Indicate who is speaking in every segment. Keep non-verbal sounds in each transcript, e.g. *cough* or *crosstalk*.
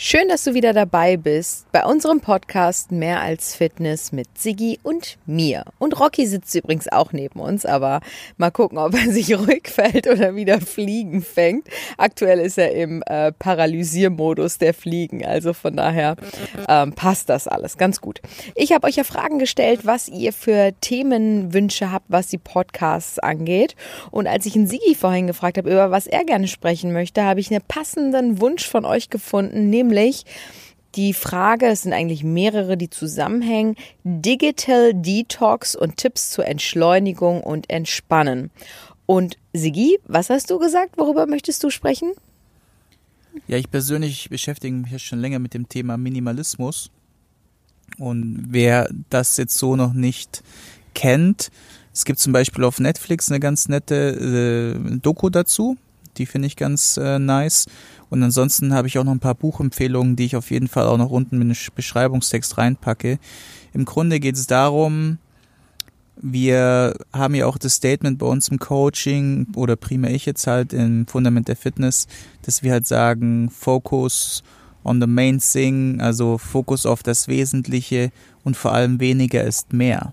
Speaker 1: Schön, dass du wieder dabei bist bei unserem Podcast Mehr als Fitness mit Siggi und mir. Und Rocky sitzt übrigens auch neben uns, aber mal gucken, ob er *laughs* sich ruhig fällt oder wieder Fliegen fängt. Aktuell ist er im äh, Paralysiermodus der Fliegen, also von daher ähm, passt das alles ganz gut. Ich habe euch ja Fragen gestellt, was ihr für Themenwünsche habt, was die Podcasts angeht. Und als ich einen Siggi vorhin gefragt habe, über was er gerne sprechen möchte, habe ich einen passenden Wunsch von euch gefunden, nämlich die Frage, es sind eigentlich mehrere, die zusammenhängen, Digital Detox und Tipps zur Entschleunigung und Entspannen. Und Sigi, was hast du gesagt? Worüber möchtest du sprechen?
Speaker 2: Ja, ich persönlich beschäftige mich ja schon länger mit dem Thema Minimalismus. Und wer das jetzt so noch nicht kennt, es gibt zum Beispiel auf Netflix eine ganz nette äh, Doku dazu. Die finde ich ganz äh, nice. Und ansonsten habe ich auch noch ein paar Buchempfehlungen, die ich auf jeden Fall auch noch unten mit einem Beschreibungstext reinpacke. Im Grunde geht es darum, wir haben ja auch das Statement bei uns im Coaching oder primär ich jetzt halt im Fundament der Fitness, dass wir halt sagen, Focus on the main thing, also Fokus auf das Wesentliche und vor allem weniger ist mehr.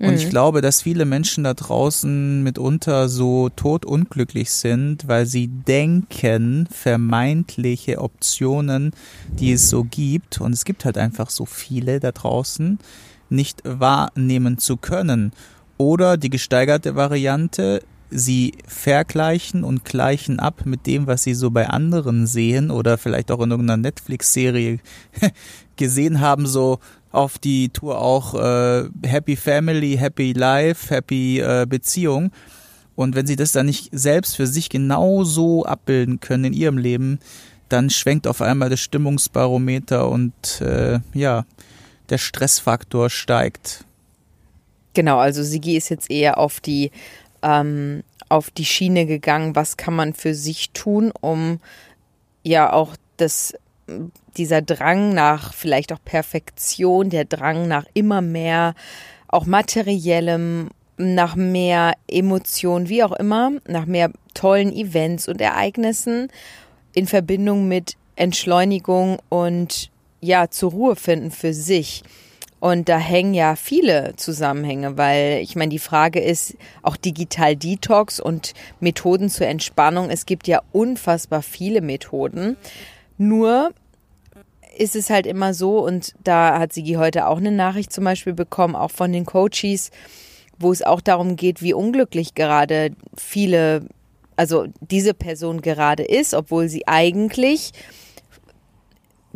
Speaker 2: Und ich mhm. glaube, dass viele Menschen da draußen mitunter so totunglücklich sind, weil sie denken, vermeintliche Optionen, die es so gibt, und es gibt halt einfach so viele da draußen, nicht wahrnehmen zu können. Oder die gesteigerte Variante, sie vergleichen und gleichen ab mit dem, was sie so bei anderen sehen oder vielleicht auch in irgendeiner Netflix-Serie *laughs* gesehen haben, so auf die Tour auch äh, Happy Family, Happy Life, Happy äh, Beziehung. Und wenn sie das dann nicht selbst für sich genauso abbilden können in ihrem Leben, dann schwenkt auf einmal das Stimmungsbarometer und äh, ja, der Stressfaktor steigt.
Speaker 1: Genau, also Sigi ist jetzt eher auf die ähm, auf die Schiene gegangen, was kann man für sich tun, um ja auch das dieser Drang nach vielleicht auch Perfektion, der Drang nach immer mehr, auch materiellem, nach mehr Emotionen, wie auch immer, nach mehr tollen Events und Ereignissen in Verbindung mit Entschleunigung und ja, zur Ruhe finden für sich. Und da hängen ja viele Zusammenhänge, weil ich meine, die Frage ist auch digital Detox und Methoden zur Entspannung. Es gibt ja unfassbar viele Methoden. Nur ist es halt immer so, und da hat Sigi heute auch eine Nachricht zum Beispiel bekommen, auch von den Coaches, wo es auch darum geht, wie unglücklich gerade viele, also diese Person gerade ist, obwohl sie eigentlich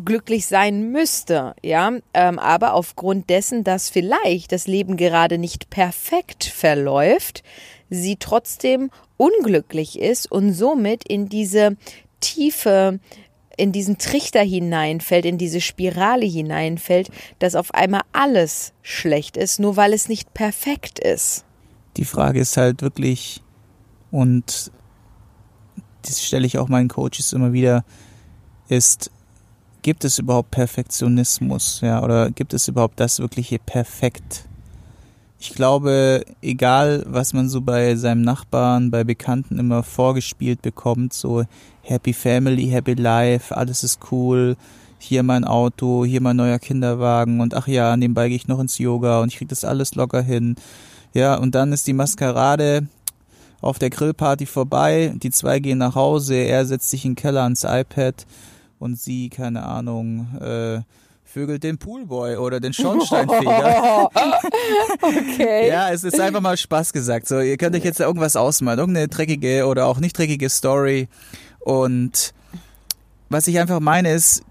Speaker 1: glücklich sein müsste, ja, ähm, aber aufgrund dessen, dass vielleicht das Leben gerade nicht perfekt verläuft, sie trotzdem unglücklich ist und somit in diese tiefe in diesen Trichter hineinfällt, in diese Spirale hineinfällt, dass auf einmal alles schlecht ist, nur weil es nicht perfekt ist.
Speaker 2: Die Frage ist halt wirklich, und das stelle ich auch meinen Coaches immer wieder, ist, gibt es überhaupt Perfektionismus, ja, oder gibt es überhaupt das wirkliche Perfekt? Ich glaube, egal was man so bei seinem Nachbarn, bei Bekannten immer vorgespielt bekommt, so Happy Family, Happy Life, alles ist cool, hier mein Auto, hier mein neuer Kinderwagen und ach ja, nebenbei gehe ich noch ins Yoga und ich kriege das alles locker hin. Ja, und dann ist die Maskerade auf der Grillparty vorbei, die zwei gehen nach Hause, er setzt sich in den Keller ans iPad und sie, keine Ahnung, äh, vögelt den Poolboy oder den Schornsteinfeger. *laughs* okay. Ja, es ist einfach mal Spaß gesagt. So, ihr könnt euch jetzt irgendwas ausmalen, irgendeine dreckige oder auch nicht dreckige Story. Und was ich einfach meine ist,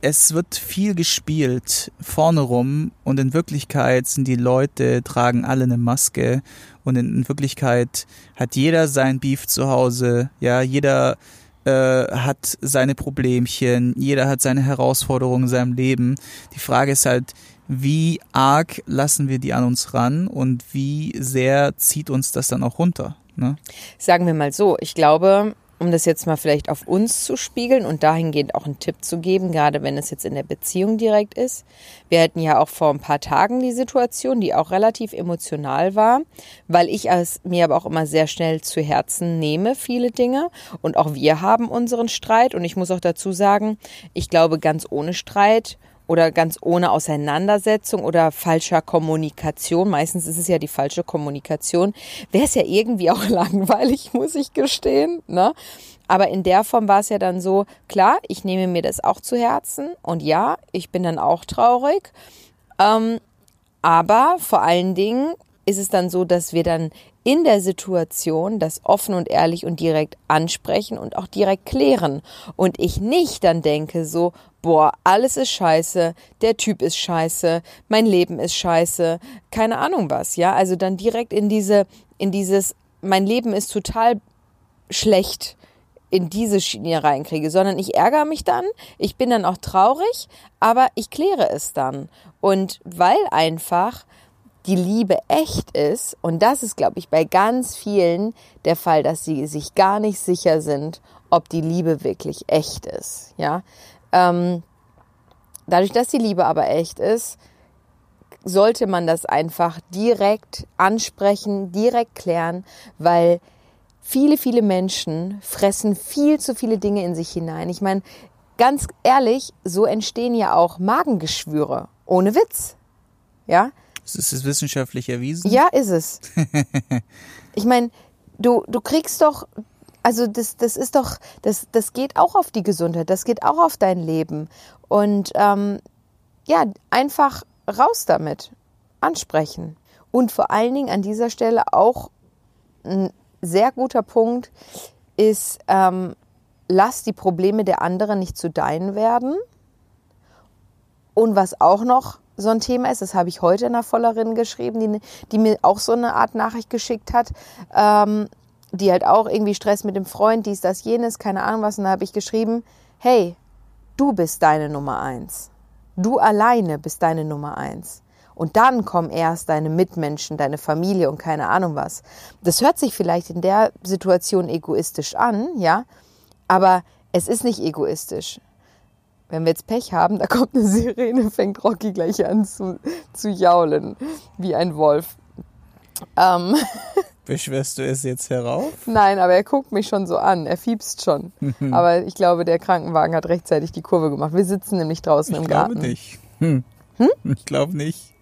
Speaker 2: es wird viel gespielt vorne rum und in Wirklichkeit sind die Leute, tragen alle eine Maske und in Wirklichkeit hat jeder sein Beef zu Hause, ja, jeder äh, hat seine Problemchen, jeder hat seine Herausforderungen in seinem Leben. Die Frage ist halt, wie arg lassen wir die an uns ran und wie sehr zieht uns das dann auch runter? Ne?
Speaker 1: Sagen wir mal so, ich glaube, um das jetzt mal vielleicht auf uns zu spiegeln und dahingehend auch einen Tipp zu geben, gerade wenn es jetzt in der Beziehung direkt ist. Wir hatten ja auch vor ein paar Tagen die Situation, die auch relativ emotional war, weil ich es mir aber auch immer sehr schnell zu Herzen nehme, viele Dinge. Und auch wir haben unseren Streit. Und ich muss auch dazu sagen, ich glaube, ganz ohne Streit oder ganz ohne Auseinandersetzung oder falscher Kommunikation, meistens ist es ja die falsche Kommunikation, wäre es ja irgendwie auch *laughs* langweilig, muss ich gestehen. Ne? Aber in der Form war es ja dann so, klar, ich nehme mir das auch zu Herzen und ja, ich bin dann auch traurig. Ähm, aber vor allen Dingen ist es dann so, dass wir dann in der Situation das offen und ehrlich und direkt ansprechen und auch direkt klären. Und ich nicht dann denke so, boah, alles ist scheiße, der Typ ist scheiße, mein Leben ist scheiße, keine Ahnung was, ja. Also dann direkt in diese, in dieses, mein Leben ist total schlecht in diese Schiene reinkriege, sondern ich ärgere mich dann, ich bin dann auch traurig, aber ich kläre es dann. Und weil einfach die Liebe echt ist, und das ist, glaube ich, bei ganz vielen der Fall, dass sie sich gar nicht sicher sind, ob die Liebe wirklich echt ist. Ja, ähm, dadurch, dass die Liebe aber echt ist, sollte man das einfach direkt ansprechen, direkt klären, weil viele, viele Menschen fressen viel zu viele Dinge in sich hinein. Ich meine, ganz ehrlich, so entstehen ja auch Magengeschwüre. Ohne Witz. Ja,
Speaker 2: ist es wissenschaftlich erwiesen?
Speaker 1: Ja, ist es. *laughs* ich meine, du, du kriegst doch, also das, das ist doch, das, das geht auch auf die Gesundheit, das geht auch auf dein Leben. Und ähm, ja, einfach raus damit, ansprechen. Und vor allen Dingen an dieser Stelle auch ein sehr guter Punkt ist, ähm, lass die Probleme der anderen nicht zu deinen werden. Und was auch noch so ein Thema ist. Das habe ich heute einer Vollerin geschrieben, die, die mir auch so eine Art Nachricht geschickt hat. Ähm, die halt auch irgendwie Stress mit dem Freund, dies, das, jenes, keine Ahnung was. Und da habe ich geschrieben, hey, du bist deine Nummer eins. Du alleine bist deine Nummer eins. Und dann kommen erst deine Mitmenschen, deine Familie und keine Ahnung was. Das hört sich vielleicht in der Situation egoistisch an, ja, aber es ist nicht egoistisch wenn wir jetzt Pech haben, da kommt eine Sirene, fängt Rocky gleich an zu, zu jaulen, wie ein Wolf. Ähm. *laughs*
Speaker 2: Beschwerst du es jetzt herauf?
Speaker 1: Nein, aber er guckt mich schon so an. Er fiebst schon. aber ich glaube, der Krankenwagen hat rechtzeitig die Kurve gemacht. Wir sitzen nämlich draußen
Speaker 2: ich
Speaker 1: im Garten.
Speaker 2: Ich glaube nicht. Hm. Hm? Ich glaube nicht.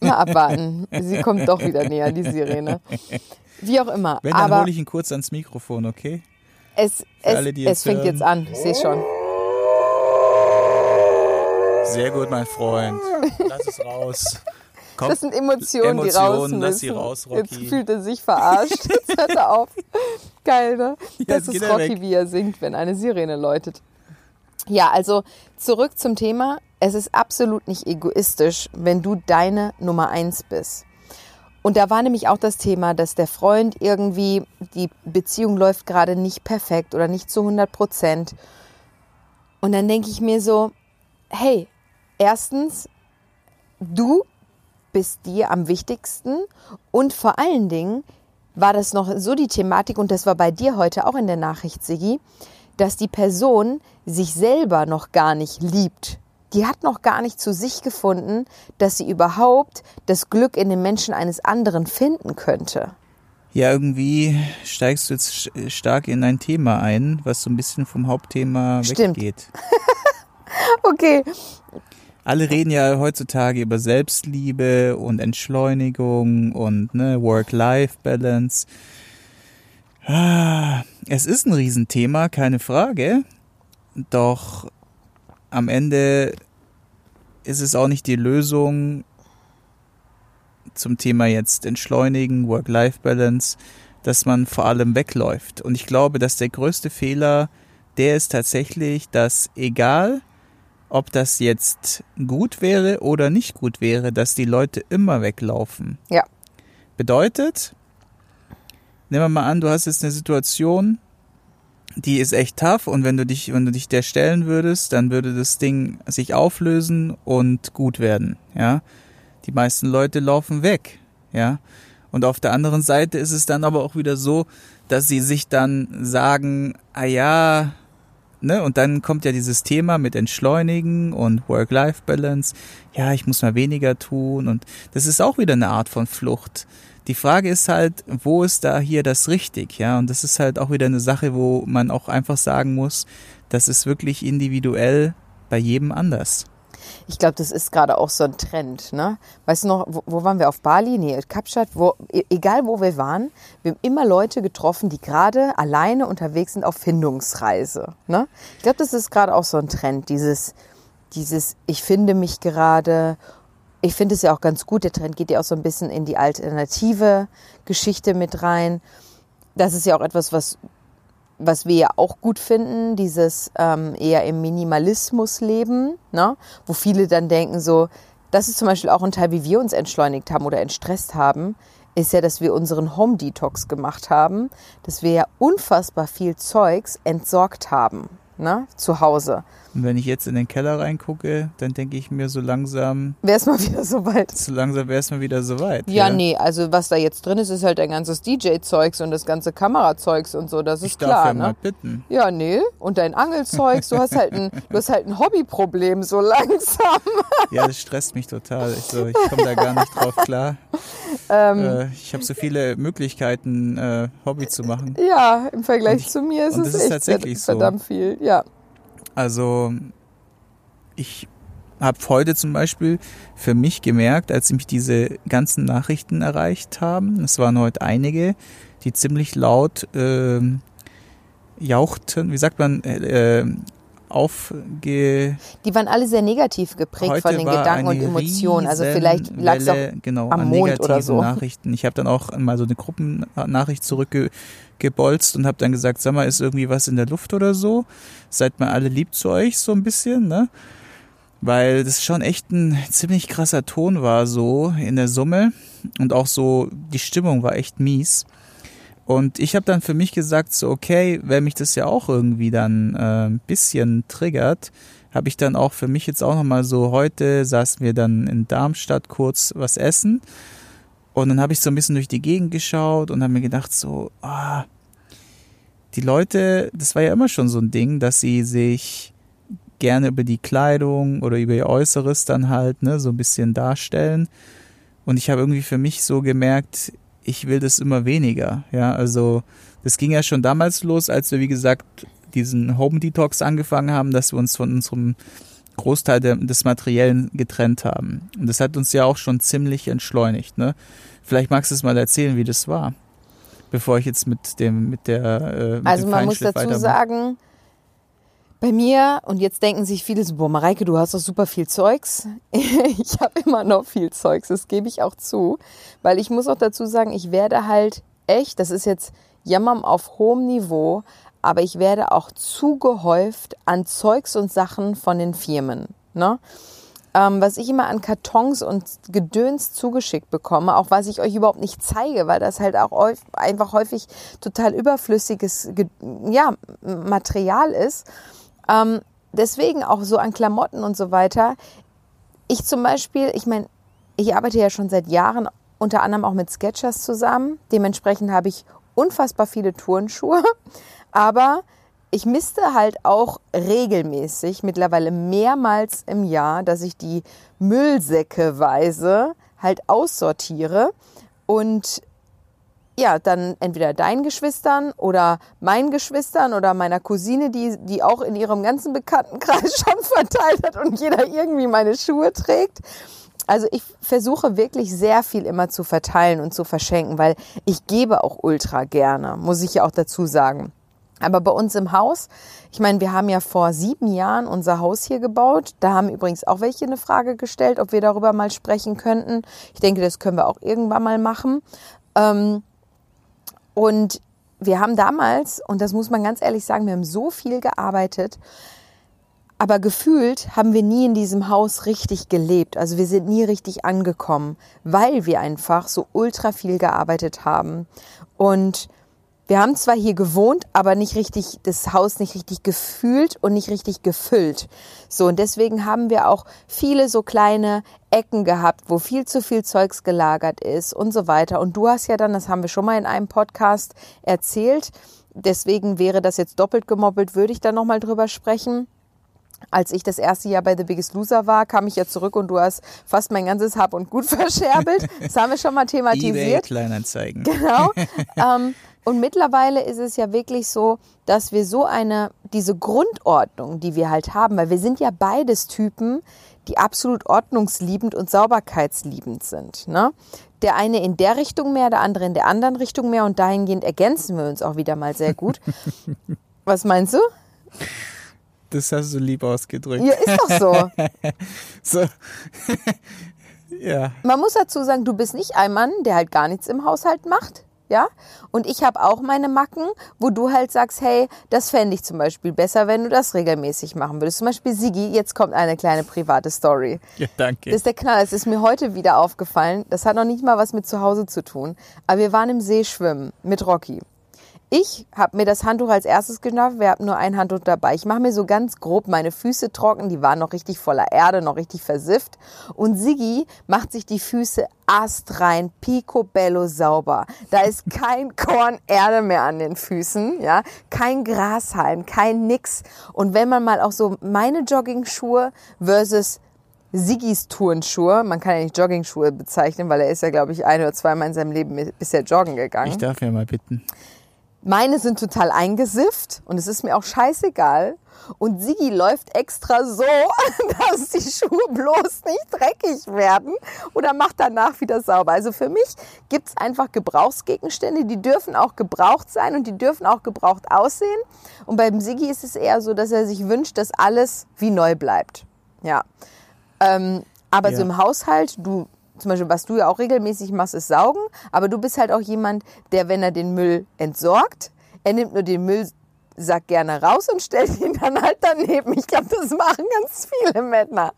Speaker 1: Mal abwarten. Sie kommt doch wieder näher, die Sirene. Wie auch immer.
Speaker 2: Wenn, dann hole ich ihn kurz ans Mikrofon, okay?
Speaker 1: Es, es, alle, es fängt jetzt an. Ich sehe schon.
Speaker 2: Sehr gut, mein Freund. Lass es raus.
Speaker 1: Komm. Das sind Emotionen, Emotionen, die raus müssen.
Speaker 2: Lass sie raus, Rocky.
Speaker 1: Jetzt fühlt er sich verarscht. *laughs* Jetzt hört er auf. Geil, ne? Das ist Rocky, weg. wie er singt, wenn eine Sirene läutet. Ja, also zurück zum Thema. Es ist absolut nicht egoistisch, wenn du deine Nummer eins bist. Und da war nämlich auch das Thema, dass der Freund irgendwie, die Beziehung läuft gerade nicht perfekt oder nicht zu 100 Prozent. Und dann denke ich mir so, hey, erstens, du bist dir am wichtigsten und vor allen Dingen war das noch so die Thematik und das war bei dir heute auch in der Nachricht, Sigi, dass die Person sich selber noch gar nicht liebt. Die hat noch gar nicht zu sich gefunden, dass sie überhaupt das Glück in den Menschen eines anderen finden könnte.
Speaker 2: Ja, irgendwie steigst du jetzt stark in ein Thema ein, was so ein bisschen vom Hauptthema Stimmt. weggeht. *laughs*
Speaker 1: okay,
Speaker 2: alle reden ja heutzutage über Selbstliebe und Entschleunigung und ne, Work-Life-Balance. Ah, es ist ein Riesenthema, keine Frage. Doch am Ende ist es auch nicht die Lösung zum Thema jetzt Entschleunigen, Work-Life-Balance, dass man vor allem wegläuft. Und ich glaube, dass der größte Fehler, der ist tatsächlich, dass egal, ob das jetzt gut wäre oder nicht gut wäre, dass die Leute immer weglaufen.
Speaker 1: Ja.
Speaker 2: Bedeutet, nehmen wir mal an, du hast jetzt eine Situation, die ist echt tough und wenn du dich, wenn du dich der stellen würdest, dann würde das Ding sich auflösen und gut werden, ja. Die meisten Leute laufen weg, ja. Und auf der anderen Seite ist es dann aber auch wieder so, dass sie sich dann sagen, ah ja, ne, und dann kommt ja dieses Thema mit Entschleunigen und Work-Life-Balance. Ja, ich muss mal weniger tun und das ist auch wieder eine Art von Flucht. Die Frage ist halt, wo ist da hier das richtig, ja? Und das ist halt auch wieder eine Sache, wo man auch einfach sagen muss, das ist wirklich individuell bei jedem anders.
Speaker 1: Ich glaube, das ist gerade auch so ein Trend. Ne? Weißt du noch, wo, wo waren wir auf Bali? Nee, Kapstadt. Wo, e, egal wo wir waren, wir haben immer Leute getroffen, die gerade alleine unterwegs sind auf Findungsreise. Ne? Ich glaube, das ist gerade auch so ein Trend. Dieses, dieses, ich finde mich gerade. Ich finde es ja auch ganz gut. Der Trend geht ja auch so ein bisschen in die alternative Geschichte mit rein. Das ist ja auch etwas, was was wir ja auch gut finden, dieses ähm, eher im Minimalismus leben, ne? wo viele dann denken so, das ist zum Beispiel auch ein Teil, wie wir uns entschleunigt haben oder entstresst haben, ist ja, dass wir unseren Home Detox gemacht haben, dass wir ja unfassbar viel Zeugs entsorgt haben ne, zu Hause.
Speaker 2: Und wenn ich jetzt in den Keller reingucke, dann denke ich mir so langsam.
Speaker 1: Wäre es mal wieder soweit.
Speaker 2: So langsam wäre es mal wieder soweit.
Speaker 1: Ja, ja, nee, also was da jetzt drin ist, ist halt ein ganzes DJ-Zeugs und das ganze Kamerazeugs und so, das ist
Speaker 2: ich
Speaker 1: klar.
Speaker 2: Darf ja
Speaker 1: ne?
Speaker 2: mal bitten.
Speaker 1: Ja, nee. Und dein Angelzeugs, du hast halt ein, *laughs* du hast halt ein Hobbyproblem so langsam. *laughs*
Speaker 2: Ja, das stresst mich total. Ich, so, ich komme da gar nicht drauf klar. Ähm, äh, ich habe so viele Möglichkeiten, äh, Hobby zu machen.
Speaker 1: Ja, im Vergleich ich, zu mir ist es echt tatsächlich verdammt so. viel. Ja.
Speaker 2: Also ich habe heute zum Beispiel für mich gemerkt, als mich diese ganzen Nachrichten erreicht haben, es waren heute einige, die ziemlich laut äh, jauchten, wie sagt man, äh, aufge...
Speaker 1: Die waren alle sehr negativ geprägt
Speaker 2: Heute
Speaker 1: von den Gedanken und Emotionen. Also vielleicht lag es auch
Speaker 2: genau,
Speaker 1: am Mond oder so.
Speaker 2: Nachrichten. Ich habe dann auch mal so eine Gruppennachricht zurückgebolzt und habe dann gesagt, sag mal, ist irgendwie was in der Luft oder so? Seid mal alle lieb zu euch so ein bisschen, ne? Weil das schon echt ein ziemlich krasser Ton war so in der Summe und auch so die Stimmung war echt mies. Und ich habe dann für mich gesagt, so okay, wenn mich das ja auch irgendwie dann äh, ein bisschen triggert, habe ich dann auch für mich jetzt auch nochmal so, heute saßen wir dann in Darmstadt kurz was essen. Und dann habe ich so ein bisschen durch die Gegend geschaut und habe mir gedacht, so, ah, die Leute, das war ja immer schon so ein Ding, dass sie sich gerne über die Kleidung oder über ihr Äußeres dann halt, ne, so ein bisschen darstellen. Und ich habe irgendwie für mich so gemerkt, ich will das immer weniger. Ja, also das ging ja schon damals los, als wir, wie gesagt, diesen Home Detox angefangen haben, dass wir uns von unserem Großteil des Materiellen getrennt haben. Und das hat uns ja auch schon ziemlich entschleunigt. Ne? Vielleicht magst du es mal erzählen, wie das war, bevor ich jetzt mit dem mit der äh, mit
Speaker 1: also man muss dazu sagen, bei mir, und jetzt denken sich viele so, boah, Mareike, du hast doch super viel Zeugs. *laughs* ich habe immer noch viel Zeugs, das gebe ich auch zu. Weil ich muss auch dazu sagen, ich werde halt echt, das ist jetzt Jammern auf hohem Niveau, aber ich werde auch zugehäuft an Zeugs und Sachen von den Firmen. Ne? Ähm, was ich immer an Kartons und Gedöns zugeschickt bekomme, auch was ich euch überhaupt nicht zeige, weil das halt auch einfach häufig total überflüssiges ja, Material ist. Ähm, deswegen auch so an Klamotten und so weiter. Ich zum Beispiel, ich meine, ich arbeite ja schon seit Jahren unter anderem auch mit Sketchers zusammen. Dementsprechend habe ich unfassbar viele Turnschuhe. *laughs* Aber ich misste halt auch regelmäßig, mittlerweile mehrmals im Jahr, dass ich die Müllsäckeweise halt aussortiere und ja, dann entweder deinen Geschwistern oder meinen Geschwistern oder meiner Cousine, die, die auch in ihrem ganzen Bekanntenkreis *laughs* schon verteilt hat und jeder irgendwie meine Schuhe trägt. Also ich versuche wirklich sehr viel immer zu verteilen und zu verschenken, weil ich gebe auch ultra gerne, muss ich ja auch dazu sagen. Aber bei uns im Haus, ich meine, wir haben ja vor sieben Jahren unser Haus hier gebaut. Da haben übrigens auch welche eine Frage gestellt, ob wir darüber mal sprechen könnten. Ich denke, das können wir auch irgendwann mal machen. Ähm, und wir haben damals, und das muss man ganz ehrlich sagen, wir haben so viel gearbeitet, aber gefühlt haben wir nie in diesem Haus richtig gelebt. Also wir sind nie richtig angekommen, weil wir einfach so ultra viel gearbeitet haben. Und wir haben zwar hier gewohnt, aber nicht richtig, das Haus nicht richtig gefühlt und nicht richtig gefüllt. So, und deswegen haben wir auch viele so kleine Ecken gehabt, wo viel zu viel Zeugs gelagert ist und so weiter. Und du hast ja dann, das haben wir schon mal in einem Podcast erzählt, deswegen wäre das jetzt doppelt gemoppelt, würde ich da nochmal drüber sprechen als ich das erste Jahr bei The Biggest Loser war, kam ich ja zurück und du hast fast mein ganzes Hab und Gut *laughs* verscherbelt. Das haben wir schon mal *laughs* thematisiert. eBay
Speaker 2: Kleinanzeigen.
Speaker 1: Genau. *laughs* ähm, und mittlerweile ist es ja wirklich so, dass wir so eine, diese Grundordnung, die wir halt haben, weil wir sind ja beides Typen, die absolut ordnungsliebend und sauberkeitsliebend sind. Ne? Der eine in der Richtung mehr, der andere in der anderen Richtung mehr und dahingehend ergänzen wir uns auch wieder mal sehr gut. Was meinst du?
Speaker 2: Das hast du lieb ausgedrückt.
Speaker 1: Ja, ist doch so. *laughs*
Speaker 2: so. *laughs* ja.
Speaker 1: Man muss dazu sagen, du bist nicht ein Mann, der halt gar nichts im Haushalt macht. Ja, und ich habe auch meine Macken, wo du halt sagst, hey, das fände ich zum Beispiel besser, wenn du das regelmäßig machen würdest. Zum Beispiel Sigi, jetzt kommt eine kleine private Story.
Speaker 2: Ja, danke.
Speaker 1: Das ist der Knall. Es ist mir heute wieder aufgefallen. Das hat noch nicht mal was mit zu Hause zu tun. Aber wir waren im See schwimmen mit Rocky. Ich habe mir das Handtuch als erstes geschnappt. Wir haben nur ein Handtuch dabei. Ich mache mir so ganz grob meine Füße trocken. Die waren noch richtig voller Erde, noch richtig versifft. Und Sigi macht sich die Füße astrein, picobello sauber. Da ist *laughs* kein Korn Erde mehr an den Füßen, ja, kein Grashalm, kein nix. Und wenn man mal auch so meine Jogging-Schuhe versus Sigis Turnschuhe, man kann ja nicht Jogging-Schuhe bezeichnen, weil er ist ja, glaube ich, ein oder zweimal in seinem Leben bisher joggen gegangen.
Speaker 2: Ich darf ja mal bitten.
Speaker 1: Meine sind total eingesifft und es ist mir auch scheißegal. Und Sigi läuft extra so, *laughs* dass die Schuhe bloß nicht dreckig werden oder macht danach wieder sauber. Also für mich gibt es einfach Gebrauchsgegenstände, die dürfen auch gebraucht sein und die dürfen auch gebraucht aussehen. Und beim Sigi ist es eher so, dass er sich wünscht, dass alles wie neu bleibt. Ja. Ähm, aber ja. so im Haushalt, du zum Beispiel, was du ja auch regelmäßig machst, ist saugen. Aber du bist halt auch jemand, der, wenn er den Müll entsorgt, er nimmt nur den Müllsack gerne raus und stellt ihn dann halt daneben. Ich glaube, das machen ganz viele Männer.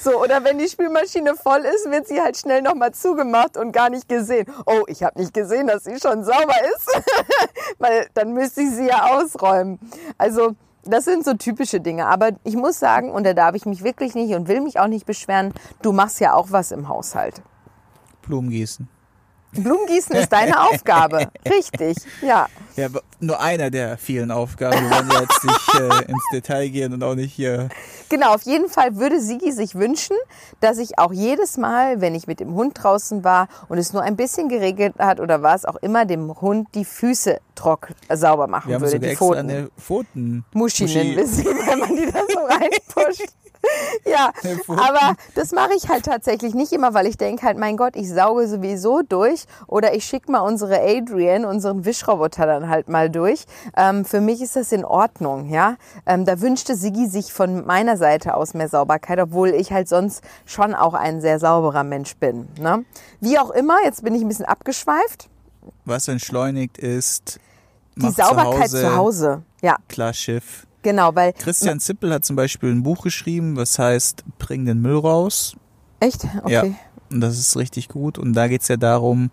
Speaker 1: So, oder wenn die Spülmaschine voll ist, wird sie halt schnell nochmal zugemacht und gar nicht gesehen. Oh, ich habe nicht gesehen, dass sie schon sauber ist. *laughs* Weil dann müsste ich sie ja ausräumen. Also, das sind so typische Dinge. Aber ich muss sagen, und da darf ich mich wirklich nicht und will mich auch nicht beschweren, du machst ja auch was im Haushalt.
Speaker 2: Blumen gießen.
Speaker 1: Blumengießen ist deine Aufgabe. Richtig, ja.
Speaker 2: Ja, nur einer der vielen Aufgaben. Wir wollen jetzt nicht äh, ins Detail gehen und auch nicht hier.
Speaker 1: Genau, auf jeden Fall würde Sigi sich wünschen, dass ich auch jedes Mal, wenn ich mit dem Hund draußen war und es nur ein bisschen geregelt hat oder was auch immer, dem Hund die Füße trock äh, sauber machen
Speaker 2: Wir haben
Speaker 1: würde.
Speaker 2: Sogar
Speaker 1: die
Speaker 2: extra
Speaker 1: Pfoten.
Speaker 2: eine Pfoten.
Speaker 1: Muschi,
Speaker 2: Muschi.
Speaker 1: nennen wir sie, wenn man die da so reinpusht. *laughs* *laughs* Ja, aber das mache ich halt tatsächlich nicht immer, weil ich denke halt, mein Gott, ich sauge sowieso durch oder ich schicke mal unsere Adrian, unseren Wischroboter dann halt mal durch. Ähm, für mich ist das in Ordnung, ja. Ähm, da wünschte Sigi sich von meiner Seite aus mehr Sauberkeit, obwohl ich halt sonst schon auch ein sehr sauberer Mensch bin. Ne? Wie auch immer, jetzt bin ich ein bisschen abgeschweift.
Speaker 2: Was entschleunigt ist,
Speaker 1: Die Sauberkeit
Speaker 2: zu Hause,
Speaker 1: zu Hause. Ja,
Speaker 2: Klar Schiff.
Speaker 1: Genau, weil.
Speaker 2: Christian Zippel hat zum Beispiel ein Buch geschrieben, was heißt Bring den Müll raus.
Speaker 1: Echt? Okay.
Speaker 2: Ja. Und das ist richtig gut. Und da geht's ja darum,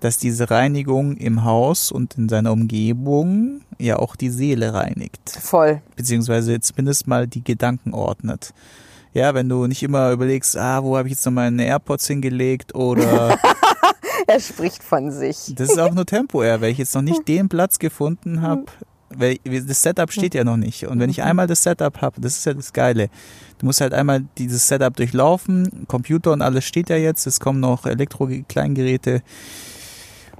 Speaker 2: dass diese Reinigung im Haus und in seiner Umgebung ja auch die Seele reinigt.
Speaker 1: Voll.
Speaker 2: Beziehungsweise zumindest mal die Gedanken ordnet. Ja, wenn du nicht immer überlegst, ah, wo habe ich jetzt noch meine AirPods hingelegt oder *laughs*
Speaker 1: Er spricht von sich.
Speaker 2: das ist auch nur temporär, weil ich jetzt noch nicht *laughs* den Platz gefunden habe, weil das Setup steht ja noch nicht. Und wenn ich einmal das Setup habe, das ist ja das Geile. Du musst halt einmal dieses Setup durchlaufen, Computer und alles steht ja jetzt, es kommen noch Elektro-Kleingeräte.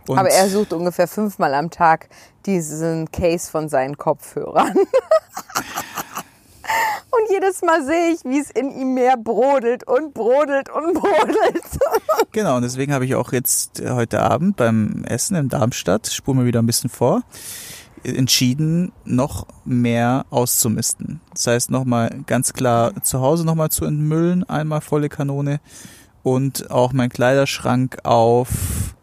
Speaker 1: Aber er sucht ungefähr fünfmal am Tag diesen Case von seinen Kopfhörern. *laughs* Und jedes Mal sehe ich, wie es in ihm mehr brodelt und brodelt und brodelt. *laughs*
Speaker 2: Genau, und deswegen habe ich auch jetzt heute Abend beim Essen in Darmstadt, spuren wir wieder ein bisschen vor, entschieden, noch mehr auszumisten. Das heißt, nochmal ganz klar zu Hause nochmal zu entmüllen, einmal volle Kanone und auch mein Kleiderschrank auf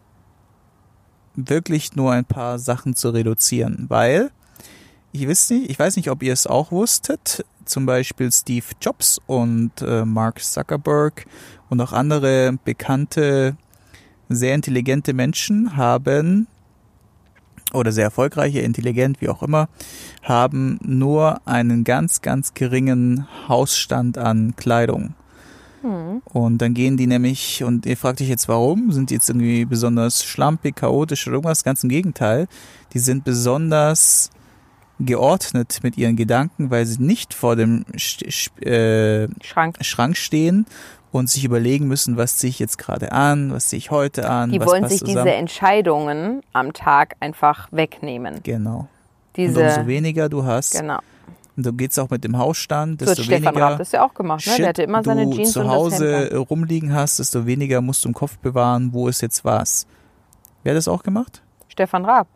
Speaker 2: wirklich nur ein paar Sachen zu reduzieren, weil ich weiß nicht, ich weiß nicht, ob ihr es auch wusstet, zum Beispiel Steve Jobs und äh, Mark Zuckerberg und auch andere bekannte, sehr intelligente Menschen haben oder sehr erfolgreiche, intelligent, wie auch immer, haben nur einen ganz, ganz geringen Hausstand an Kleidung. Und dann gehen die nämlich, und ihr fragt euch jetzt warum, sind die jetzt irgendwie besonders schlampig, chaotisch oder irgendwas? Ganz im Gegenteil. Die sind besonders geordnet mit ihren Gedanken, weil sie nicht vor dem Sch Sch äh,
Speaker 1: Schrank.
Speaker 2: Schrank stehen und sich überlegen müssen, was ziehe ich jetzt gerade an, was ziehe ich heute an,
Speaker 1: Die wollen sich
Speaker 2: zusammen.
Speaker 1: diese Entscheidungen am Tag einfach wegnehmen.
Speaker 2: genau. Und
Speaker 1: Diese,
Speaker 2: umso weniger du hast,
Speaker 1: genau.
Speaker 2: und du geht's auch mit dem Hausstand,
Speaker 1: So
Speaker 2: desto
Speaker 1: Stefan
Speaker 2: weniger
Speaker 1: Raab das ja auch gemacht, ne?
Speaker 2: Shit
Speaker 1: Der hatte immer seine
Speaker 2: du
Speaker 1: Jeans
Speaker 2: zu
Speaker 1: und
Speaker 2: Hause
Speaker 1: das Hemd.
Speaker 2: äh, rumliegen hast, desto weniger musst du im Kopf bewahren, wo ist jetzt was. Wer hat das auch gemacht?
Speaker 1: an. Stefan Raab.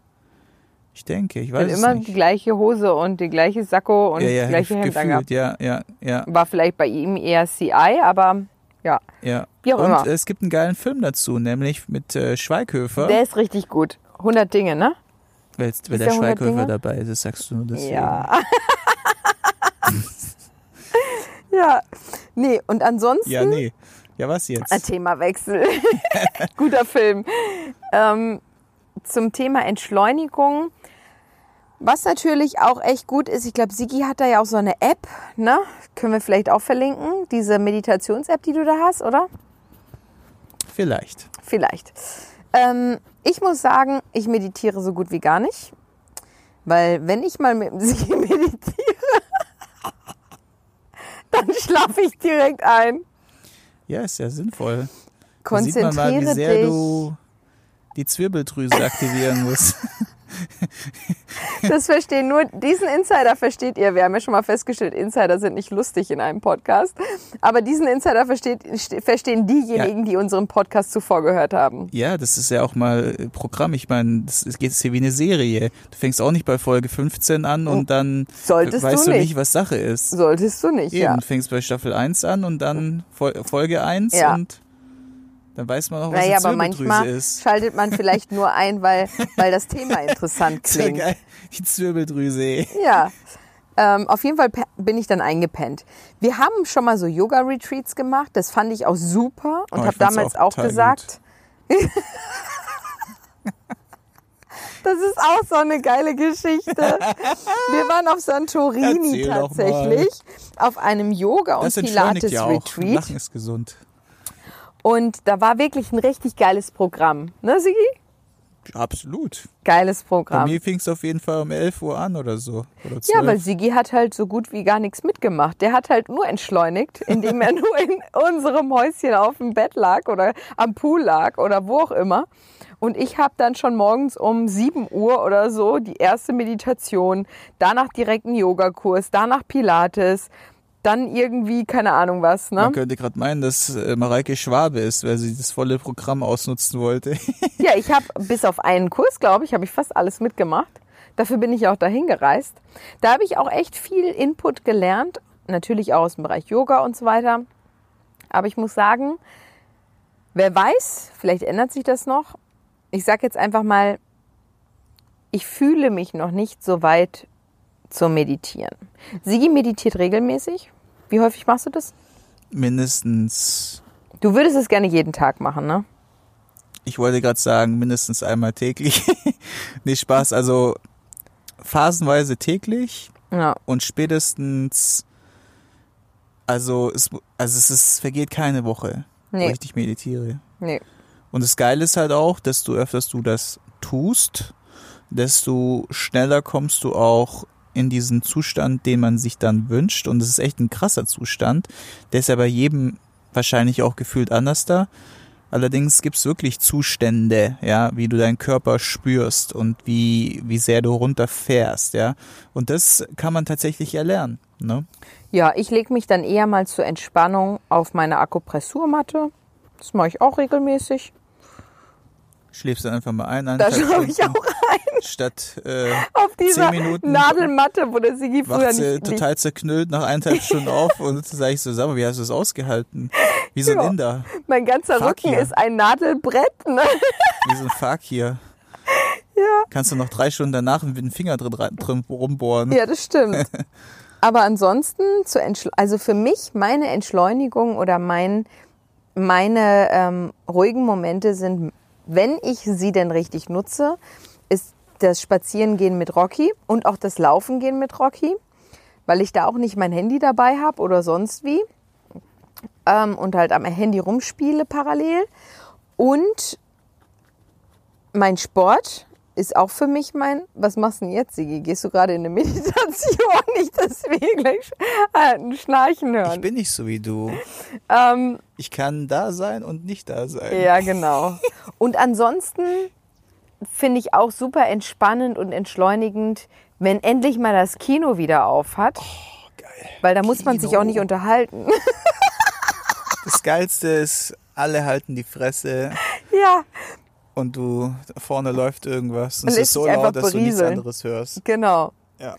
Speaker 2: Ich denke, ich
Speaker 1: Der hat
Speaker 2: weiß es
Speaker 1: immer
Speaker 2: nicht.
Speaker 1: die gleiche Hose und die gleiche Sakko und
Speaker 2: ja, ja,
Speaker 1: das gleiche Hemd
Speaker 2: gefühlt, ja, ja, ja,
Speaker 1: War vielleicht bei ihm eher CI, aber ja,
Speaker 2: ja.
Speaker 1: Wie auch
Speaker 2: Und
Speaker 1: immer.
Speaker 2: es gibt einen geilen Film dazu, nämlich mit äh, Schweighöfer.
Speaker 1: der ist richtig gut. 100 Dinge, ne?
Speaker 2: Weil, weil der
Speaker 1: der 100
Speaker 2: Schweighöfer
Speaker 1: Dinge?
Speaker 2: dabei ist, das sagst du nur deswegen.
Speaker 1: Ja. *laughs* ja. Nee, und ansonsten
Speaker 2: Ja, nee. Ja, was
Speaker 1: Ein
Speaker 2: jetzt?
Speaker 1: Themawechsel. *laughs* Guter Film. Ähm, zum Thema Entschleunigung. Was natürlich auch echt gut ist, ich glaube, Sigi hat da ja auch so eine App, ne? Können wir vielleicht auch verlinken, diese Meditations-App, die du da hast, oder?
Speaker 2: Vielleicht.
Speaker 1: Vielleicht. Ähm, ich muss sagen, ich meditiere so gut wie gar nicht. Weil wenn ich mal mit dem *laughs* Sigi meditiere, *laughs* dann schlafe ich direkt ein.
Speaker 2: Ja, ist ja sinnvoll. Da sieht man
Speaker 1: Konzentriere
Speaker 2: mal, wie sehr
Speaker 1: dich.
Speaker 2: du die Zwirbeldrüse aktivieren musst. *laughs* *laughs*
Speaker 1: Das verstehen nur, diesen Insider versteht ihr. Wir haben ja schon mal festgestellt, Insider sind nicht lustig in einem Podcast. Aber diesen Insider versteht, verstehen diejenigen, die unserem Podcast zuvor gehört haben.
Speaker 2: Ja, das ist ja auch mal äh, Programm. Ich meine, das es geht hier wie eine Serie. Du fängst auch nicht bei Folge 15 an und dann
Speaker 1: Oh, Solltest
Speaker 2: weißt
Speaker 1: du nicht.
Speaker 2: nicht, was Sache ist.
Speaker 1: Solltest du nicht,
Speaker 2: Eben,
Speaker 1: ja.
Speaker 2: du fängst bei Staffel 1 an und dann Fol- Folge 1
Speaker 1: Ja.
Speaker 2: und dann weiß man auch, was
Speaker 1: Naja,
Speaker 2: eine
Speaker 1: aber
Speaker 2: Zwirbeldrüse
Speaker 1: manchmal
Speaker 2: ist.
Speaker 1: schaltet man vielleicht nur ein, weil, *laughs* weil das Thema interessant
Speaker 2: Sehr
Speaker 1: klingt.
Speaker 2: geil. Die Zwirbeldrüse. ey.
Speaker 1: Ja. Ähm, auf jeden Fall bin ich dann eingepennt. Wir haben schon mal so Yoga-Retreats gemacht. Das fand ich auch super und
Speaker 2: Oh,
Speaker 1: habe damals
Speaker 2: auch
Speaker 1: auch, gesagt. *laughs* das ist auch so eine geile Geschichte. Wir waren auf Santorini
Speaker 2: Erzähl
Speaker 1: tatsächlich auf einem Yoga- und
Speaker 2: entschleunigt ja.
Speaker 1: Pilates-Retreat.
Speaker 2: Lachen ist gesund.
Speaker 1: Und da war wirklich ein richtig geiles Programm. Ne, Sigi?
Speaker 2: Absolut.
Speaker 1: Geiles
Speaker 2: Bei
Speaker 1: Programm.
Speaker 2: mir fing es auf jeden Fall um 11 Uhr an oder so. Oder
Speaker 1: Ja,
Speaker 2: 12.
Speaker 1: weil Sigi hat halt so gut wie gar nichts mitgemacht. Der hat halt nur entschleunigt, indem er *laughs* nur in unserem Häuschen auf dem Bett lag oder am Pool lag oder wo auch immer. Und ich habe dann schon morgens um 7 Uhr oder so die erste Meditation, danach direkt einen Yogakurs, danach Pilates, dann irgendwie keine Ahnung was. Ne?
Speaker 2: Man könnte gerade meinen, dass äh, Mareike Schwabe ist, weil sie das volle Programm ausnutzen wollte. *laughs*
Speaker 1: Ja, ich habe bis auf einen Kurs, glaube ich, habe ich fast alles mitgemacht. Dafür bin ich auch dahin gereist. Da habe ich auch echt viel Input gelernt, natürlich auch aus dem Bereich Yoga und so weiter. Aber ich muss sagen, wer weiß, vielleicht ändert sich das noch. Ich sage jetzt einfach mal, ich fühle mich noch nicht so weit zum Meditieren. Sigi meditiert regelmäßig. Wie häufig machst du das?
Speaker 2: Mindestens,
Speaker 1: Du würdest es gerne jeden Tag machen, ne?
Speaker 2: ich wollte gerade sagen, mindestens einmal täglich. *laughs* nee, Spaß, also phasenweise täglich
Speaker 1: Ja.
Speaker 2: und spätestens, also es, also es ist, vergeht keine Woche, wo
Speaker 1: Nee.
Speaker 2: ich nicht meditiere.
Speaker 1: Nee.
Speaker 2: Und das Geile ist halt auch, desto öfters du das tust, desto schneller kommst du auch in diesen Zustand, den man sich dann wünscht. Und es ist echt ein krasser Zustand. Der ist ja bei jedem wahrscheinlich auch gefühlt anders da. Allerdings gibt's wirklich Zustände, ja, wie du deinen Körper spürst und wie, wie sehr du runterfährst, ja. Und das kann man tatsächlich erlernen, ne?
Speaker 1: Ja, ich lege mich dann eher mal zur Entspannung auf meine Akupressurmatte. Das mache ich auch regelmäßig.
Speaker 2: Schläfst dann einfach mal ein,
Speaker 1: Da schlafe ich auch
Speaker 2: statt äh,
Speaker 1: auf dieser
Speaker 2: Minuten
Speaker 1: Nadelmatte, wo der Sigi früher nicht,
Speaker 2: total zerknüllt nach eineinhalb Stunden auf und sage ich so, sag mal, wie hast du das ausgehalten? Wie so ein
Speaker 1: Ja.
Speaker 2: Inder.
Speaker 1: Mein ganzer
Speaker 2: Fuck
Speaker 1: Rücken
Speaker 2: hier.
Speaker 1: ist ein Nadelbrett. Ne? *laughs*
Speaker 2: wie so ein Fakir.
Speaker 1: Ja.
Speaker 2: Kannst du noch drei Stunden danach mit dem Finger drin, drin rumbohren.
Speaker 1: Ja, das stimmt. *laughs* Aber ansonsten, Entschle also für mich, meine Entschleunigung oder mein, meine ähm, ruhigen Momente sind, wenn ich sie denn richtig nutze, ist das Spazierengehen mit Rocky und auch das Laufengehen mit Rocky, weil ich da auch nicht mein Handy dabei habe oder sonst wie ähm, und halt am Handy rumspiele parallel. Und mein Sport ist auch für mich mein. Was machst du denn jetzt, Sigi? Gehst du gerade in eine *laughs* Meditation? Nicht, dass wir gleich ein Schnarchen hören.
Speaker 2: Ich bin nicht so wie du.
Speaker 1: Ähm,
Speaker 2: Ich kann da sein und nicht da sein.
Speaker 1: ja, genau. Und ansonsten finde ich auch super entspannend und entschleunigend, wenn endlich mal das Kino wieder auf hat.
Speaker 2: Geil.
Speaker 1: Weil da muss man sich
Speaker 2: Kino.
Speaker 1: auch nicht unterhalten. *laughs*
Speaker 2: Das Geilste ist, alle halten die Fresse
Speaker 1: ja,
Speaker 2: und du vorne läuft irgendwas und
Speaker 1: Und
Speaker 2: es ist so laut, dass du nichts
Speaker 1: berieseln.
Speaker 2: anderes hörst.
Speaker 1: genau.
Speaker 2: Ja.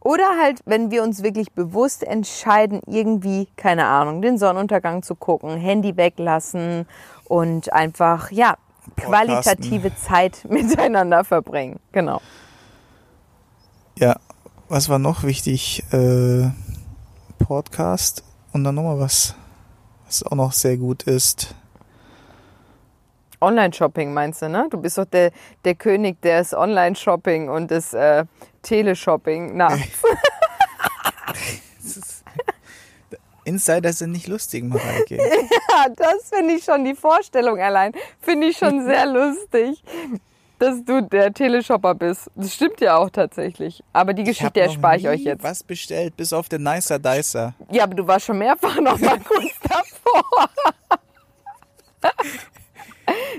Speaker 1: Oder halt, wenn wir uns wirklich bewusst entscheiden, irgendwie, keine Ahnung, den Sonnenuntergang zu gucken, Handy weglassen und einfach, ja, qualitative Zeit *laughs* miteinander verbringen. Genau.
Speaker 2: Ja, was war noch wichtig? Äh, Podcast und dann nochmal was, was auch noch sehr gut ist.
Speaker 1: Online-Shopping meinst du, ne? Du bist doch der, der König des Online-Shopping und des äh, Teleshopping nachts. *laughs*
Speaker 2: Insider sind nicht lustig, Mareike. *laughs*
Speaker 1: Ja, das finde ich schon, die Vorstellung allein, finde ich schon sehr *laughs* lustig, dass du der Teleshopper bist. Das stimmt ja auch tatsächlich. Aber die Geschichte erspare ich euch jetzt.
Speaker 2: was bestellt, bis auf den Nicer Dicer.
Speaker 1: Ja, aber du warst schon mehrfach noch mal *laughs* kurz davor.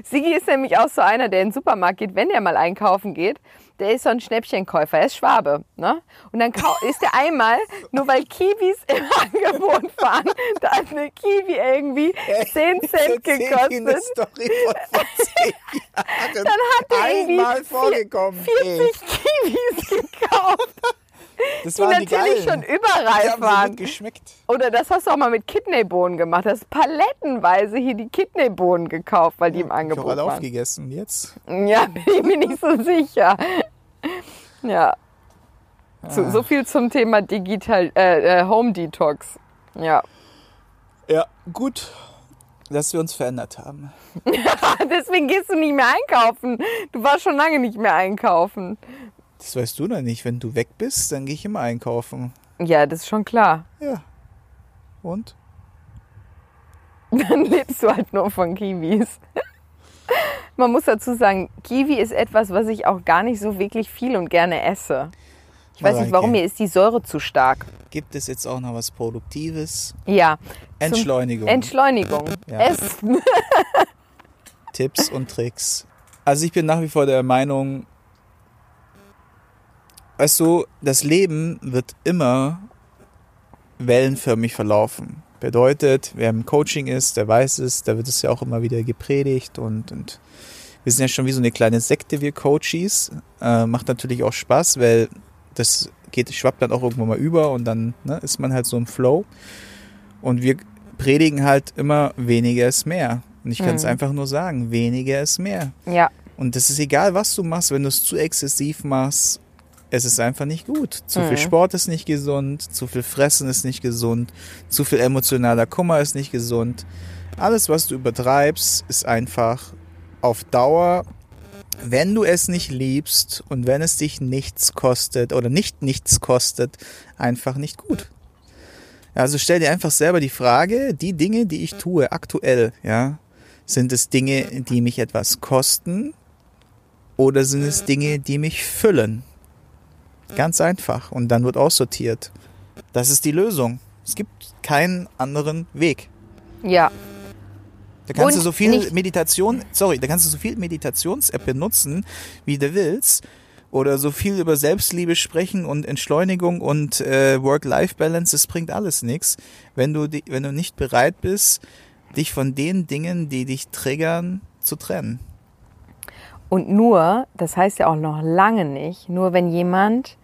Speaker 1: Sigi ist nämlich auch so einer, der in den Supermarkt geht, wenn er mal einkaufen geht. Der ist so ein Schnäppchenkäufer, er ist Schwabe. Ne? Und dann ist er einmal, nur weil Kiwis *laughs* im Angebot waren, da hat eine Kiwi irgendwie 10 Cent
Speaker 2: mir eine
Speaker 1: gekostet.
Speaker 2: Story von vor zehn Jahren. *laughs*
Speaker 1: Dann hat er irgendwie
Speaker 2: Einmal
Speaker 1: vier-
Speaker 2: vorgekommen. ey.
Speaker 1: 40 Kiwis gekauft,
Speaker 2: Das
Speaker 1: die
Speaker 2: die
Speaker 1: natürlich
Speaker 2: geilen.
Speaker 1: schon überreif
Speaker 2: Die haben so
Speaker 1: waren.
Speaker 2: geschmeckt.
Speaker 1: Oder das hast du auch mal mit Kidneybohnen gemacht. Du hast palettenweise hier die Kidneybohnen gekauft, weil die im
Speaker 2: Ich habe
Speaker 1: Angebot waren.
Speaker 2: aufgegessen. Jetzt?
Speaker 1: Ja, *laughs* bin ich mir nicht so sicher. Ja. So,
Speaker 2: Ah.
Speaker 1: so viel zum Thema Digital äh, äh, Home Detox. Ja.
Speaker 2: Ja, gut, dass wir uns verändert haben. *laughs*
Speaker 1: Deswegen gehst du nicht mehr einkaufen. Du warst schon lange nicht mehr einkaufen.
Speaker 2: Das weißt du noch nicht. Wenn du weg bist, dann gehe ich immer einkaufen.
Speaker 1: Ja, das ist schon klar.
Speaker 2: Ja. Und? *laughs*
Speaker 1: Dann lebst du halt nur von Kiwis. *laughs* Man muss dazu sagen, Kiwi ist etwas, was ich auch gar nicht so wirklich viel und gerne esse. Ich weiß nicht warum, mir ist die Säure zu stark.
Speaker 2: Gibt es jetzt auch noch was Produktives?
Speaker 1: Ja.
Speaker 2: Entschleunigung.
Speaker 1: Entschleunigung.
Speaker 2: Ja.
Speaker 1: Essen. *laughs*
Speaker 2: Tipps und Tricks. Also ich bin nach wie vor der Meinung, weißt du, das Leben wird immer wellenförmig verlaufen. Bedeutet, wer im Coaching ist, der weiß es, da wird es ja auch immer wieder gepredigt und, und wir sind ja schon wie so eine kleine Sekte, wir Coaches. Äh, macht natürlich auch Spaß, weil das geht, schwappt dann auch irgendwann mal über und dann ne, ist man halt so im Flow. Und wir predigen halt immer weniger ist mehr. Und ich kann es
Speaker 1: Mhm.
Speaker 2: einfach nur sagen, weniger ist mehr.
Speaker 1: Ja.
Speaker 2: Und das ist egal, was du machst, wenn du es zu exzessiv machst, es ist einfach nicht gut. Zu viel
Speaker 1: Mhm.
Speaker 2: Sport ist nicht gesund, zu viel Fressen ist nicht gesund, zu viel emotionaler Kummer ist nicht gesund. Alles, was du übertreibst, ist einfach auf Dauer, wenn du es nicht liebst und wenn es dich nichts kostet oder nicht nichts kostet, einfach nicht gut. Also stell dir einfach selber die Frage, die Dinge, die ich tue aktuell, ja, sind es Dinge, die mich etwas kosten oder sind es Dinge, die mich füllen? Ganz einfach. Und dann wird aussortiert. Das ist die Lösung. Es gibt keinen anderen Weg.
Speaker 1: Ja.
Speaker 2: Da kannst
Speaker 1: Und
Speaker 2: du so viel Meditation, sorry, da kannst du so viel Meditations-App benutzen, wie du willst. Oder so viel über Selbstliebe sprechen und Entschleunigung und äh, Work-Life-Balance, das bringt alles nichts, wenn du, di- wenn du nicht bereit bist, dich von den Dingen, die dich triggern, zu trennen.
Speaker 1: Und nur, das heißt ja auch noch lange nicht, nur wenn jemand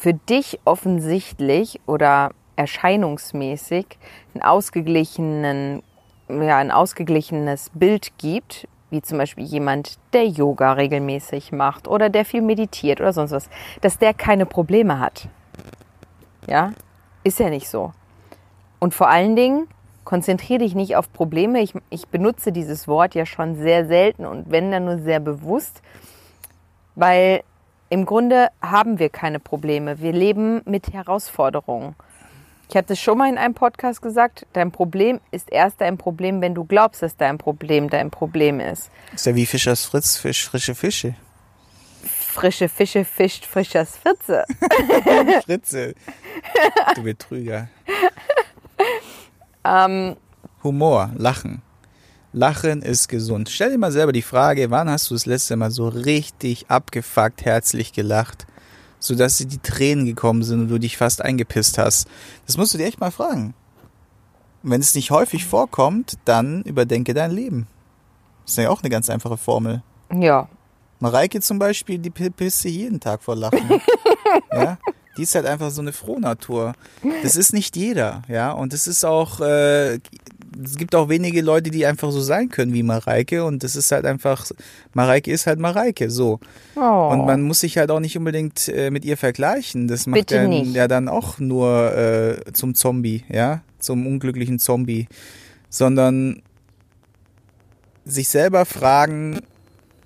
Speaker 1: für dich offensichtlich oder erscheinungsmäßig einen ausgeglichenen, ja, ein ausgeglichenes Bild gibt, wie zum Beispiel jemand, der Yoga regelmäßig macht oder der viel meditiert oder sonst was, dass der keine Probleme hat. Ja, ist ja nicht so. Und vor allen Dingen, konzentriere dich nicht auf Probleme. Ich, ich benutze dieses Wort ja schon sehr selten und wenn dann nur sehr bewusst. Weil im Grunde haben wir keine Probleme. Wir leben mit Herausforderungen. Ich habe das schon mal in einem Podcast gesagt. Dein Problem ist erst dein Problem, wenn du glaubst, dass dein Problem dein Problem ist.
Speaker 2: Ist ja wie Fischers Fritz, Fisch, frische Fische.
Speaker 1: Frische Fische fischt Frischers Fritze. *laughs*
Speaker 2: Fritze. Du Betrüger. *laughs*
Speaker 1: ähm,
Speaker 2: Humor, Lachen. Lachen ist gesund. Stell dir mal selber die Frage, wann hast du das letzte Mal so richtig abgefuckt herzlich gelacht, sodass dir die Tränen gekommen sind und du dich fast eingepisst hast? Das musst du dir echt mal fragen. Und wenn es nicht häufig vorkommt, dann überdenke dein Leben. Das ist ja auch eine ganz einfache Formel.
Speaker 1: ja,
Speaker 2: Mareike zum Beispiel, die pi- pisst sich jeden Tag vor Lachen. *laughs* ja, die ist halt einfach so eine Frohnatur. Das ist nicht jeder, ja, und es ist auch, äh, es gibt auch wenige Leute, die einfach so sein können wie Mareike und das ist halt einfach, Mareike ist halt Mareike, so.
Speaker 1: oh.
Speaker 2: Und man muss sich halt auch nicht unbedingt äh, mit ihr vergleichen. Das macht ja, ja dann auch nur äh, zum Zombie, ja, zum unglücklichen Zombie, sondern sich selber fragen,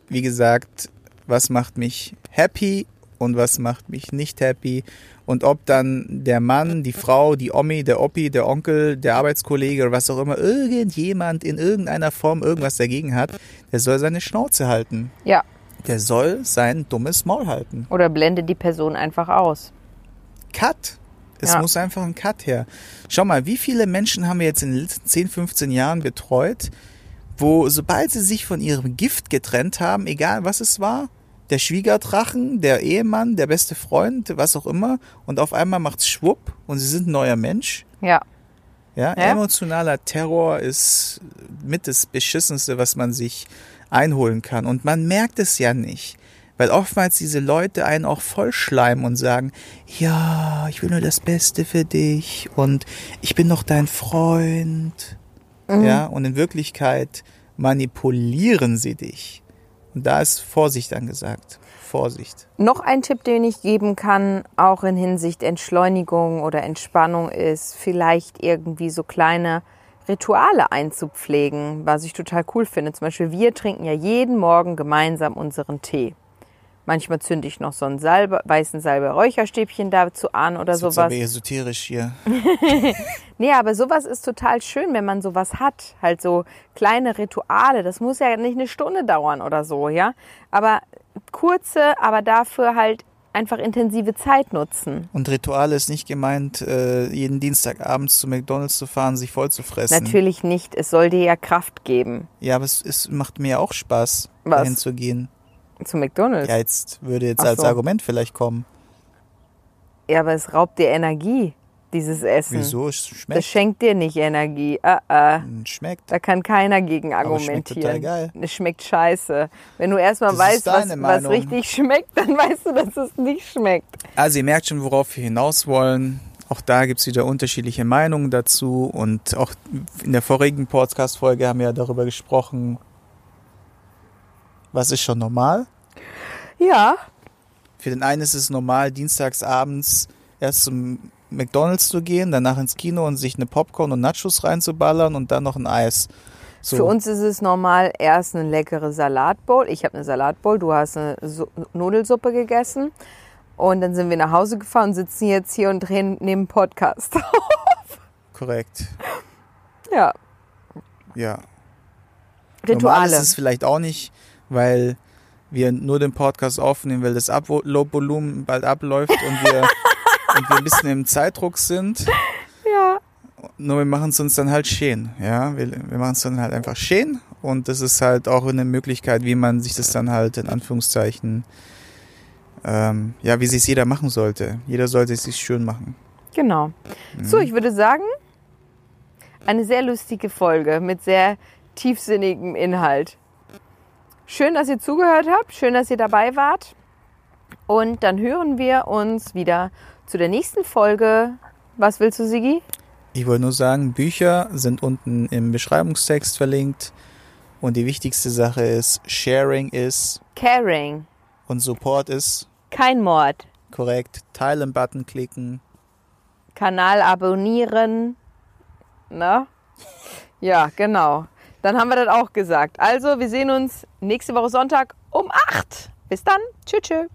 Speaker 2: wie gesagt, was macht mich happy und was macht mich nicht happy und ob dann der Mann, die Frau, die Omi, der Oppi, der Onkel, der Arbeitskollege oder was auch immer, irgendjemand in irgendeiner Form irgendwas dagegen hat, der soll seine Schnauze halten.
Speaker 1: ja,
Speaker 2: Der soll sein dummes Maul halten.
Speaker 1: oder blende die Person einfach aus.
Speaker 2: Cut. Es
Speaker 1: Ja.
Speaker 2: muss einfach ein Cut her. Schau mal, wie viele Menschen haben wir jetzt in den letzten 10, 15 Jahren betreut, wo sobald sie sich von ihrem Gift getrennt haben, egal was es war, der Schwiegerdrachen, der Ehemann, der beste Freund, was auch immer, und auf einmal macht's schwupp und sie sind ein neuer Mensch.
Speaker 1: Ja,
Speaker 2: Ja,
Speaker 1: Ja.
Speaker 2: emotionaler Terror ist mit das Beschissenste, was man sich einholen kann. Und man merkt es ja nicht. Weil oftmals diese Leute einen auch vollschleimen und sagen, ja, ich will nur das Beste für dich und ich bin doch dein Freund. Ja, und in Wirklichkeit manipulieren sie dich. Und da ist Vorsicht angesagt. Vorsicht.
Speaker 1: Noch ein Tipp, den ich geben kann, auch in Hinsicht Entschleunigung oder Entspannung, ist vielleicht irgendwie so kleine Rituale einzupflegen, was ich total cool finde. Zum Beispiel, wir trinken ja jeden Morgen gemeinsam unseren Tee. Manchmal zünde ich noch so einen Salbe, weißen Salbe-Räucherstäbchen dazu an oder
Speaker 2: Das ist
Speaker 1: sowas.
Speaker 2: aber esoterisch hier. *laughs*
Speaker 1: Nee, aber sowas ist total schön, wenn man sowas hat. Halt so kleine Rituale. Das muss ja nicht eine Stunde dauern oder so, ja. Aber kurze, aber dafür halt einfach intensive Zeit nutzen.
Speaker 2: Und Rituale ist nicht gemeint, äh, jeden Dienstag abends zu McDonalds zu fahren, sich voll zu fressen.
Speaker 1: Natürlich nicht. Es soll dir ja Kraft geben.
Speaker 2: Ja, aber es, es macht mir auch Spaß,
Speaker 1: Was?
Speaker 2: dahin zu gehen.
Speaker 1: Zu McDonalds.
Speaker 2: Ja, jetzt würde jetzt
Speaker 1: Ach
Speaker 2: als
Speaker 1: so.
Speaker 2: Argument vielleicht kommen.
Speaker 1: Ja, aber es raubt dir Energie, dieses Essen.
Speaker 2: Wieso? Es
Speaker 1: Das
Speaker 2: schmeckt.
Speaker 1: schenkt dir nicht Energie. Äh, äh.
Speaker 2: Schmeckt.
Speaker 1: Da kann keiner gegen
Speaker 2: Aber es schmeckt total
Speaker 1: argumentieren.
Speaker 2: geil.
Speaker 1: Es schmeckt scheiße. Wenn du erstmal
Speaker 2: Das
Speaker 1: weißt, was, was richtig schmeckt, dann *laughs* weißt du, dass es nicht schmeckt.
Speaker 2: Also ihr merkt schon, worauf wir hinaus wollen. Auch da gibt's wieder unterschiedliche Meinungen dazu. Und auch in der vorigen Podcast-Folge haben wir ja darüber gesprochen, was ist schon normal.
Speaker 1: Ja,
Speaker 2: Für den einen ist es normal, dienstags abends erst zum McDonalds zu gehen, danach ins Kino und sich eine Popcorn und Nachos reinzuballern und dann noch ein Eis. So.
Speaker 1: Für uns ist es normal, erst eine leckere Salatbowl. Ich habe eine Salatbowl, du hast eine Su Nudelsuppe gegessen. Und dann sind wir nach Hause gefahren und sitzen jetzt hier und drehen neben Podcast. *laughs*
Speaker 2: Korrekt.
Speaker 1: ja,
Speaker 2: Ja. Normal
Speaker 1: Rituale.
Speaker 2: ist es vielleicht auch nicht, weil wir nur den Podcast aufnehmen, weil das Upload-Volumen bald abläuft und wir, *laughs* und wir ein bisschen im Zeitdruck sind.
Speaker 1: Ja.
Speaker 2: Nur wir machen es uns dann halt schön. Ja, wir, wir machen es dann halt einfach schön und das ist halt auch eine Möglichkeit, wie man sich das dann halt in Anführungszeichen, ähm, ja, wie sich jeder machen sollte. Jeder sollte es sich schön machen.
Speaker 1: Genau. So, ich würde sagen, eine sehr lustige Folge mit sehr tiefsinnigem Inhalt. Schön, dass ihr zugehört habt, schön, dass ihr dabei wart. Und dann hören wir uns wieder zu der nächsten Folge. Was willst du, Sigi?
Speaker 2: Ich wollte nur sagen, Bücher sind unten im Beschreibungstext verlinkt und die wichtigste Sache ist, Sharing ist
Speaker 1: Caring.
Speaker 2: und Support ist
Speaker 1: Kein Mord.
Speaker 2: korrekt. Teilen-Button klicken.
Speaker 1: Kanal abonnieren. Na? Ja, genau. Dann haben wir das auch gesagt. Also, wir sehen uns nächste Woche Sonntag um 8. Bis dann. Tschüss. tschüss.